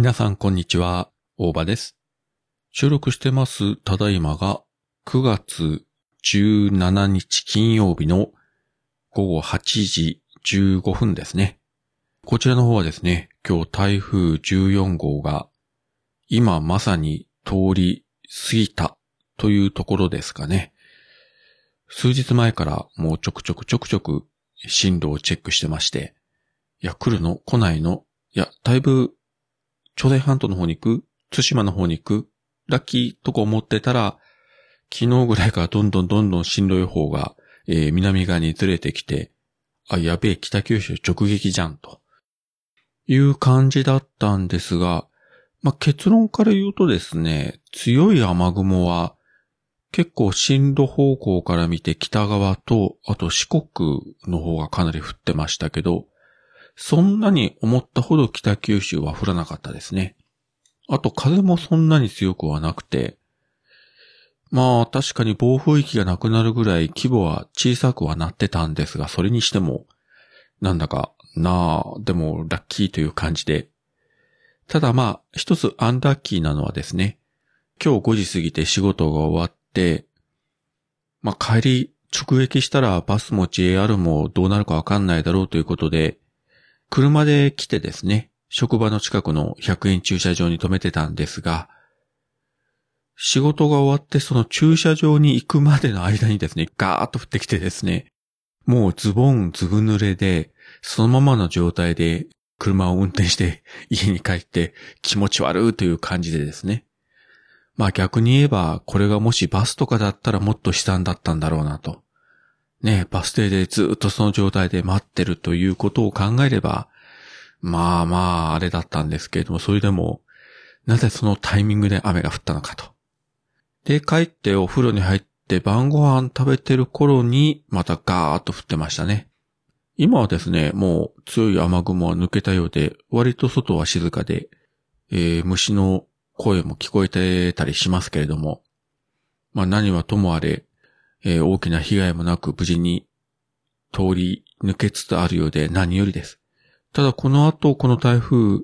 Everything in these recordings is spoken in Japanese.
皆さんこんにちは、大場です。収録してますただいまが9月17日金曜日の午後8時15分ですね。こちらの方はですね、今日台風14号が今まさに通り過ぎたというところですかね。数日前からもうちょくちょくちょくちょく進路をチェックしてまして、いや、来るの？来ないの？いや、だいぶ、朝鮮半島の方に行く対馬の方に行くラッキーとか思ってたら、昨日ぐらいからどんどんどんどん進路予報が、えー南側にずれてきて、あ、やべえ、北九州直撃じゃん、と。いう感じだったんですが、まあ、結論から言うとですね、強い雨雲は結構進路方向から見て北側と、あと四国の方がかなり降ってましたけど、そんなに思ったほど北九州は降らなかったですね。あと風もそんなに強くはなくて、まあ確かに暴風域がなくなるぐらい規模は小さくはなってたんですが、それにしても、なんだか、なあ、でもラッキーという感じで。ただまあ、一つアンラッキーなのはですね、今日5時過ぎて仕事が終わって、まあ帰り直撃したらバスも JR もどうなるかわかんないだろうということで、車で来てですね、職場の近くの100円駐車場に停めてたんですが、仕事が終わってその駐車場に行くまでの間にですね、ガーッと降ってきてですね、もうズボンずぶ濡れで、そのままの状態で車を運転して家に帰って気持ち悪いという感じでですね。まあ逆に言えば、これがもしバスとかだったらもっと悲惨だったんだろうなと。ねバス停でずっとその状態で待ってるということを考えれば、まあまあ、あれだったんですけれども、それでも、なぜそのタイミングで雨が降ったのかと。で、帰ってお風呂に入って晩ご飯食べてる頃に、またガーッと降ってましたね。今はですね、もう強い雨雲は抜けたようで、割と外は静かで、えー虫の声も聞こえてたりしますけれども、まあ何はともあれ、えー大きな被害もなく無事に通り抜けつつあるようで何よりです。ただこの後この台風、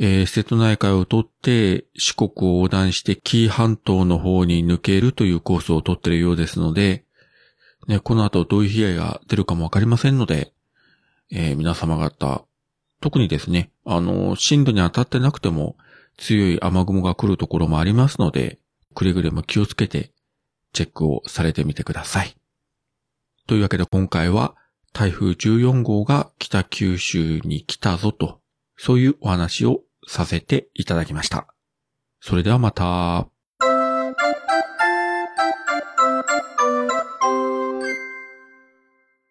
えー瀬戸内海を通って四国を横断して紀伊半島の方に抜けるというコースを取っているようですので、ね、この後どういう被害が出るかもわかりませんので、えー皆様方、特にですね、あの、進路に当たってなくても強い雨雲が来るところもありますので、くれぐれも気をつけてチェックをされてみてください。というわけで今回は台風14号が北九州に来たぞと、そういうお話をさせていただきました。それではまた。